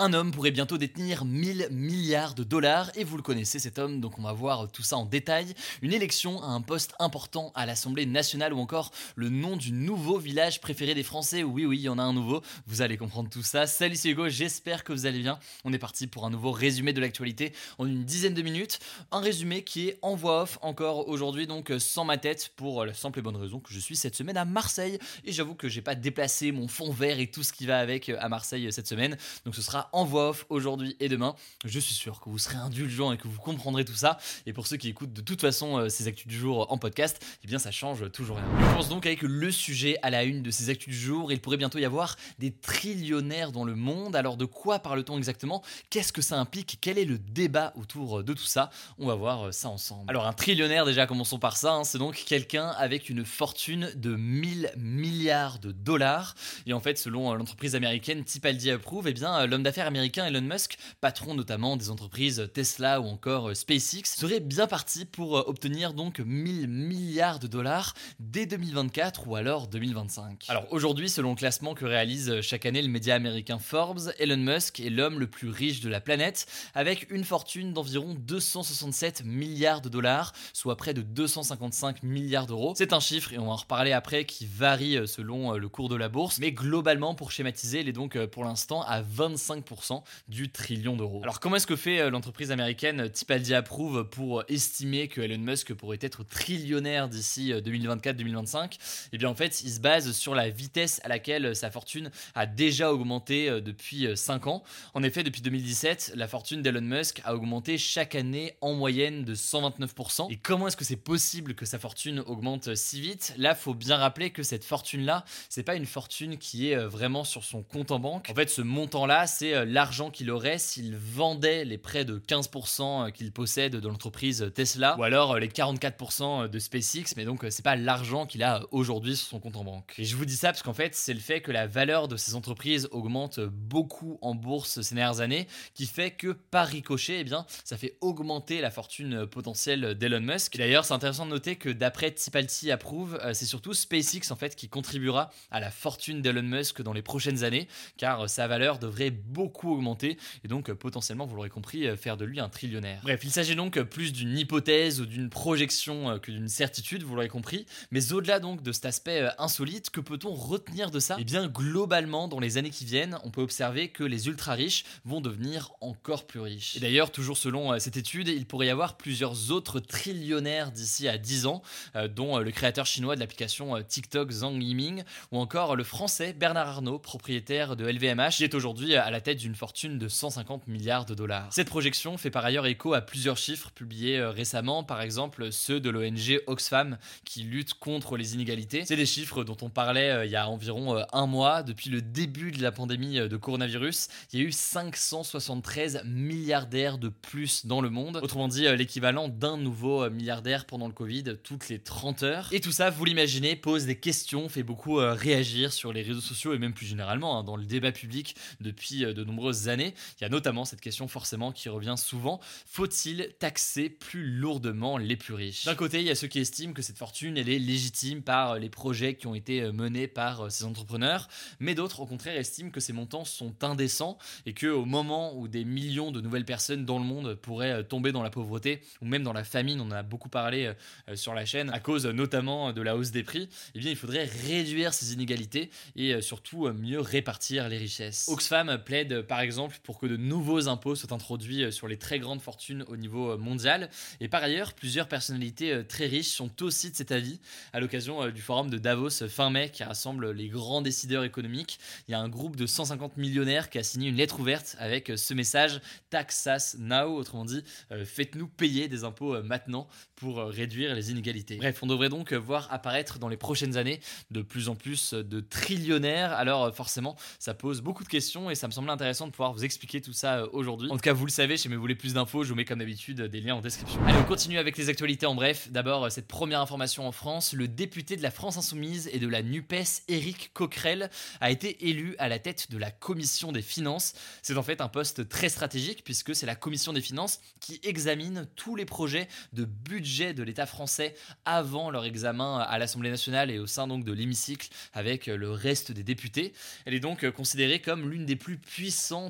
Un homme pourrait bientôt détenir 1000 milliards de dollars et vous le connaissez cet homme, donc on va voir tout ça en détail. Une élection à un poste important à l'Assemblée nationale ou encore le nom du nouveau village préféré des Français. Oui, oui, il y en a un nouveau. Vous allez comprendre tout ça. Salut, c'est Hugo, j'espère que vous allez bien. On est parti pour un nouveau résumé de l'actualité en une dizaine de minutes. Un résumé qui est en voix off encore aujourd'hui, donc sans ma tête, pour la simple et bonne raison que je suis cette semaine à Marseille. Et j'avoue que j'ai pas déplacé mon fond vert et tout ce qui va avec à Marseille cette semaine. Donc ce sera en voix off aujourd'hui et demain. Je suis sûr que vous serez indulgents et que vous comprendrez tout ça. Et pour ceux qui écoutent de toute façon euh, ces actus du jour en podcast, eh bien ça change toujours rien. On pense donc avec le sujet à la une de ces actus du jour. Il pourrait bientôt y avoir des trillionnaires dans le monde. Alors de quoi parle-t-on exactement? Qu'est-ce que ça implique? Quel est le débat autour de tout ça? On va voir euh, ça ensemble. Alors un trillionnaire déjà, commençons par ça. hein, c'est donc quelqu'un avec une fortune de 1000 milliards de dollars. Et en fait, selon euh, l'entreprise américaine Tipaldi Approve, eh bien euh, l'homme d'affaires américain Elon Musk, patron notamment des entreprises Tesla ou encore euh, SpaceX, serait bien parti pour euh, obtenir donc 1000 milliards de dollars dès 2024 ou alors 2025. Alors aujourd'hui, selon le classement que réalise euh, chaque année le média américain Forbes, Elon Musk est l'homme le plus riche de la planète avec une fortune d'environ 267 milliards de dollars, soit près de 255 milliards d'euros. C'est un chiffre et on va en reparler après qui varie selon le cours de la bourse, mais globalement pour schématiser, il est donc pour l'instant à 25% du trillion d'euros. Alors comment est-ce que fait euh, l'entreprise américaine Tipaldi Approve pour estimer que Elon Musk pourrait être trillionnaire d'ici euh, 2024-2025 Eh bien en fait, il se base sur la vitesse à laquelle euh, sa fortune a déjà augmenté euh, depuis 5 ans. En effet, depuis 2017, la fortune d'Elon Musk a augmenté chaque année en moyenne de 129%. Et comment est-ce que c'est possible que sa fortune augmente euh, si vite? Là, faut bien rappeler que cette fortune-là, c'est pas une fortune qui est euh, vraiment sur son compte en banque. En fait, ce montant-là, c'est euh, l'argent qu'il aurait s'il vendait les près de 15% qu'il possède de l'entreprise Tesla ou alors euh, les 44% de SpaceX, mais donc euh, c'est pas l'argent qu'il a euh, aujourd'hui sur son compte en banque. Et je vous dis ça parce qu'en fait, c'est le fait que la valeur de ces entreprises augmente beaucoup en bourse ces dernières années qui fait que par ricochet, eh bien, ça fait augmenter la fortune euh, potentielle d'Elon Musk. D'ailleurs, c'est intéressant de noter que d'après Tipalti Approve, euh, c'est surtout SpaceX en fait qui contribuera à la fortune d'Elon Musk dans les prochaines années, car euh, sa valeur devrait augmenter et donc euh, potentiellement, vous l'aurez compris, euh, faire de lui un trillionnaire. Bref, il s'agit donc euh, plus d'une hypothèse ou d'une projection que d'une certitude, vous l'aurez compris. Mais au-delà donc de cet aspect insolite, que peut-on retenir de ça? Eh bien, globalement, dans les années qui viennent, on peut observer que les ultra riches vont devenir encore plus riches. Et d'ailleurs, toujours selon cette étude, il pourrait y avoir plusieurs autres trillionnaires d'ici à 10 ans, dont le créateur chinois de l'application TikTok Zhang Yiming, ou encore le français Bernard Arnault, propriétaire de LVMH, qui est aujourd'hui à la tête d'une fortune de 150 milliards de dollars. Cette projection fait par ailleurs écho à plusieurs chiffres publiés euh, récemment, par exemple ceux de l'ONG Oxfam qui lutte contre les inégalités. C'est des chiffres dont on parlait euh, il y a environ euh, un mois. Depuis le début de la pandémie de coronavirus, il y a eu 573 milliardaires de plus dans le monde. Autrement dit, l'équivalent d'un nouveau milliardaire pendant le Covid toutes les 30 heures. Et tout ça, vous l'imaginez, pose des questions, fait beaucoup réagir sur les réseaux sociaux et même plus généralement hein, dans le débat public depuis de nombreuses années. Il y a notamment cette question forcément qui revient souvent. Faut-il taxer plus lourdement les plus riches? D'un côté, il y a ceux qui estiment que cette fortune, elle est légitime par euh, les projets qui ont été euh, menés par euh, ces entrepreneurs, mais d'autres, au contraire, estiment que ces montants sont indécents et que au moment où des millions de nouvelles personnes dans le monde pourraient tomber dans la pauvreté ou même dans la famine, on en a beaucoup parlé sur la chaîne, à cause notamment de la hausse des prix, eh bien, il faudrait réduire ces inégalités et surtout mieux répartir les richesses. Oxfam plaide par exemple pour que de nouveaux impôts soient introduits sur les très grandes fortunes au niveau mondial. Et par ailleurs, plusieurs personnalités très riches sont aussi de cet avis à l'occasion du forum de Davos fin mai qui rassemble les grands décideurs économiques. Il y a un groupe de 150 millionnaires qui a signé une lettre ouverte avec ce message Tax us now, autrement dit, faites-nous payer des impôts maintenant pour réduire les inégalités. Bref, on devrait donc voir apparaître dans les prochaines années de plus en plus de trillionnaires. Alors forcément, ça pose beaucoup de questions et ça me semble intéressant de pouvoir vous expliquer tout ça euh, aujourd'hui. En tout cas, vous le savez, si vous voulez plus d'infos, je vous mets comme d'habitude des liens en description. Allez, on continue avec les actualités en bref. D'abord, cette première information en France, le député de la France Insoumise et de la NUPES, Éric Coquerel, a été élu à la tête de la commission des finances. C'est en fait un poste très stratégique puisque c'est la commission des finances qui examine tous les projets de budget de l'État français avant leur examen à l'Assemblée nationale et au sein donc de l'hémicycle avec le reste des députés. Elle est donc considérée comme l'une des plus puissantes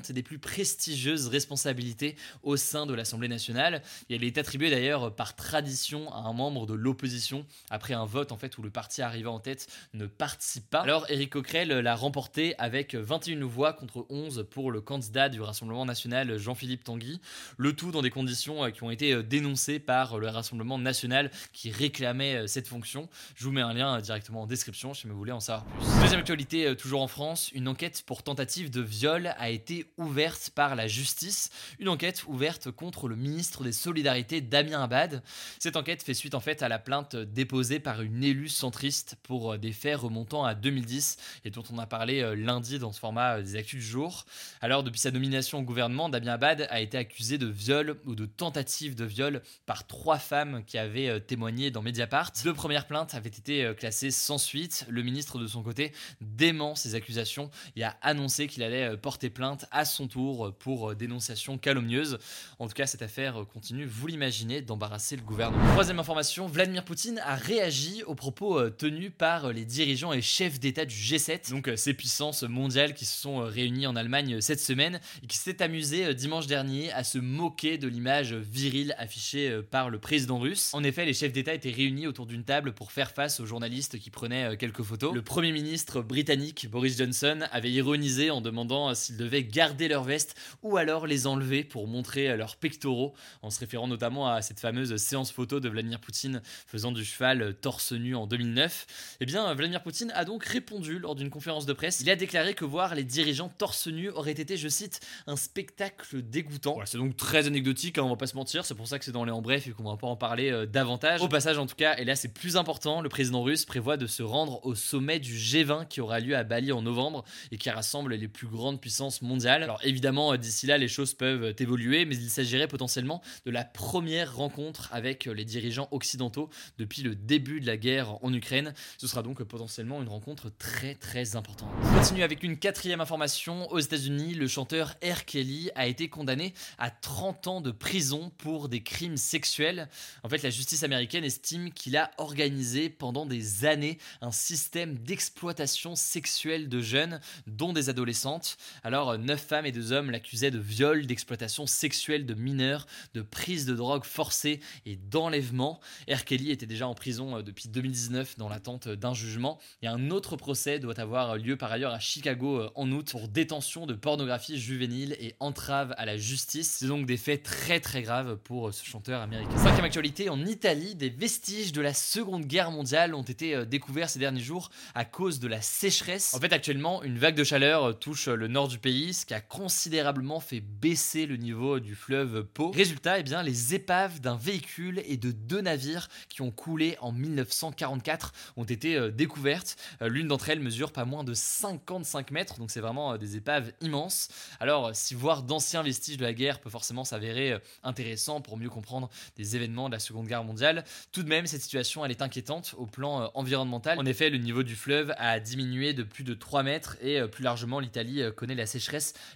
et des plus prestigieuses responsabilités au sein de l'Assemblée nationale. Elle est attribuée d'ailleurs par tradition à un membre de l'opposition après un vote en fait où le parti arrivant en tête ne participe pas. Alors Éric Coquerel l'a remporté avec 21 voix contre 11 pour le candidat du Rassemblement national Jean-Philippe Tanguy. Le tout dans des conditions qui ont été dénoncées par le Rassemblement national qui réclamait cette fonction. Je vous mets un lien directement en description si vous voulez en savoir plus. Deuxième actualité, euh, toujours en France, une enquête pour tentative de viol a été ouverte par la justice. Une enquête ouverte contre le ministre des Solidarités, Damien Abad. Cette enquête fait suite en fait à la plainte déposée par une élue centriste pour euh, des faits remontant à 2010 et dont on a parlé euh, lundi dans ce format des Actus du jour. Alors, depuis sa nomination au gouvernement, Damien Abad a été accusé de viol ou de tentative de viol par trois femmes qui avaient témoigné dans Mediapart. Deux premières plaintes avaient été classées sans suite. Le ministre de son côté dément ces accusations et a annoncé qu'il allait euh, porter plainte à son tour pour euh, dénonciation calomnieuse. En tout cas, cette affaire continue, vous l'imaginez, d'embarrasser le gouvernement. Troisième information, Vladimir Poutine a réagi aux propos euh, tenus par les dirigeants et chefs d'État du G7, donc ces puissances mondiales qui se sont réunies en Allemagne cette semaine et qui s'est amusé dimanche dernier à se moquer de l'image virile affichée par le président russe. En effet, les chefs d'État étaient réunis autour d'une table pour faire face aux journalistes qui prenaient quelques photos. Le Premier ministre britannique Boris Johnson avait ironisé en demandant s'ils devaient garder leur veste ou alors les enlever pour montrer leurs pectoraux, en se référant notamment à cette fameuse séance photo de Vladimir Poutine faisant du cheval torse nu en 2009. Eh bien, Vladimir Poutine a donc répondu lors d'une conférence de presse. Il a déclaré que voir les dirigeants torse nu aurait été, je cite, un spectacle dégoûtant. c'est donc très anecdotique, hein, on va pas se mentir, c'est pour ça que c'est dans les en bref et qu'on va pas en parler euh, davantage. Au passage, en tout cas, et là c'est plus important, le président russe prévoit de se rendre au sommet du G20 qui aura lieu à Bali en novembre et qui rassemble les plus grandes puissances mondiales. Alors évidemment, euh, d'ici là, les choses peuvent euh, évoluer, mais il s'agirait potentiellement de la première rencontre avec euh, les dirigeants occidentaux depuis le début de la guerre en Ukraine. Ce sera donc potentiellement une rencontre très très importante. On continue avec une quatrième information. Aux États-Unis, le chanteur R. Kelly a été condamné à 30 ans de prison pour des crimes sexuels. En fait, la justice américaine estime qu'il a organisé pendant des années un système d'exploitation sexuelle de jeunes, dont des adolescentes. Alors, neuf femmes et deux hommes l'accusaient de viol, d'exploitation sexuelle de mineurs, de prise de drogue forcée et d'enlèvement. R. Kelly était déjà en prison euh, depuis 2019 dans l'attente d'un jugement. Et un autre procès doit avoir lieu par ailleurs à Chicago euh, en août pour détention de pornographie juvénile et entrave à la justice. C'est donc des faits très très graves pour euh, ce chanteur américain. Cinquième actualité, en Italie, des vestiges de la Seconde Guerre mondiale ont été découverts ces derniers jours à cause de la sécheresse. En fait, actuellement, une vague de chaleur euh, touche euh, le nord du pays, ce qui a considérablement fait baisser le niveau du fleuve Po. Résultat, eh bien, les épaves d'un véhicule et de deux navires qui ont coulé en 1944 ont été euh, découvertes. L'une d'entre elles mesure pas moins de 55 mètres, donc c'est vraiment des épaves immenses. Alors, si voir d'anciens vestiges de la guerre peut forcément s'avérer intéressant pour mieux comprendre des événements de la Seconde Guerre mondiale, tout de même, cette situation, elle est inquiétante au plan environnemental. En effet, le niveau du fleuve a diminué de plus de 3 mètres et euh, plus largement l'Italie euh, connaît la sécheresse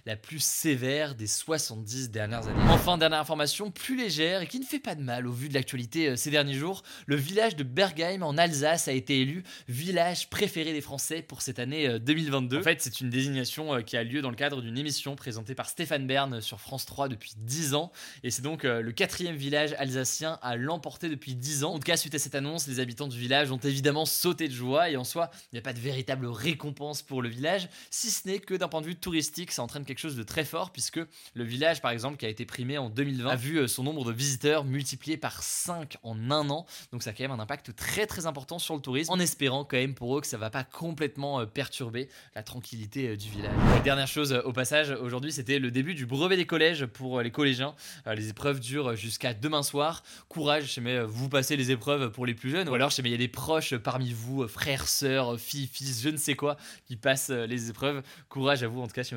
la plus sévère des 70 dernières années. Enfin, dernière information plus légère et qui ne fait pas de mal au vu de l'actualité euh, ces derniers jours, le village de Bergheim en Alsace a été élu village préféré des Français pour cette année 2022. En fait, c'est une désignation qui a lieu dans le cadre d'une émission présentée par Stéphane Bern sur France 3 depuis 10 ans et c'est donc le quatrième village alsacien à l'emporter depuis 10 ans. En tout cas, suite à cette annonce, les habitants du village ont évidemment sauté de joie et en soi, il n'y a pas de véritable récompense pour le village, si ce n'est que d'un point de vue touristique, touristique, ça entraîne quelque chose de très fort puisque le village, par exemple, qui a été primé en 2020, a vu son nombre de visiteurs multiplié par 5 en un an. Donc ça a quand même un impact très très important sur le tourisme, en espérant quand même pour eux que ça va pas complètement perturber la tranquillité du village. La dernière chose au passage, aujourd'hui, c'était le début du brevet des collèges pour les collégiens. Les épreuves durent jusqu'à demain soir. Courage, je sais, vous passez les épreuves pour les plus jeunes, ou alors je sais, il y a des proches parmi vous, frères, sœurs, filles, fils, je ne sais quoi, qui passent les épreuves. Courage à vous, en tout cas, si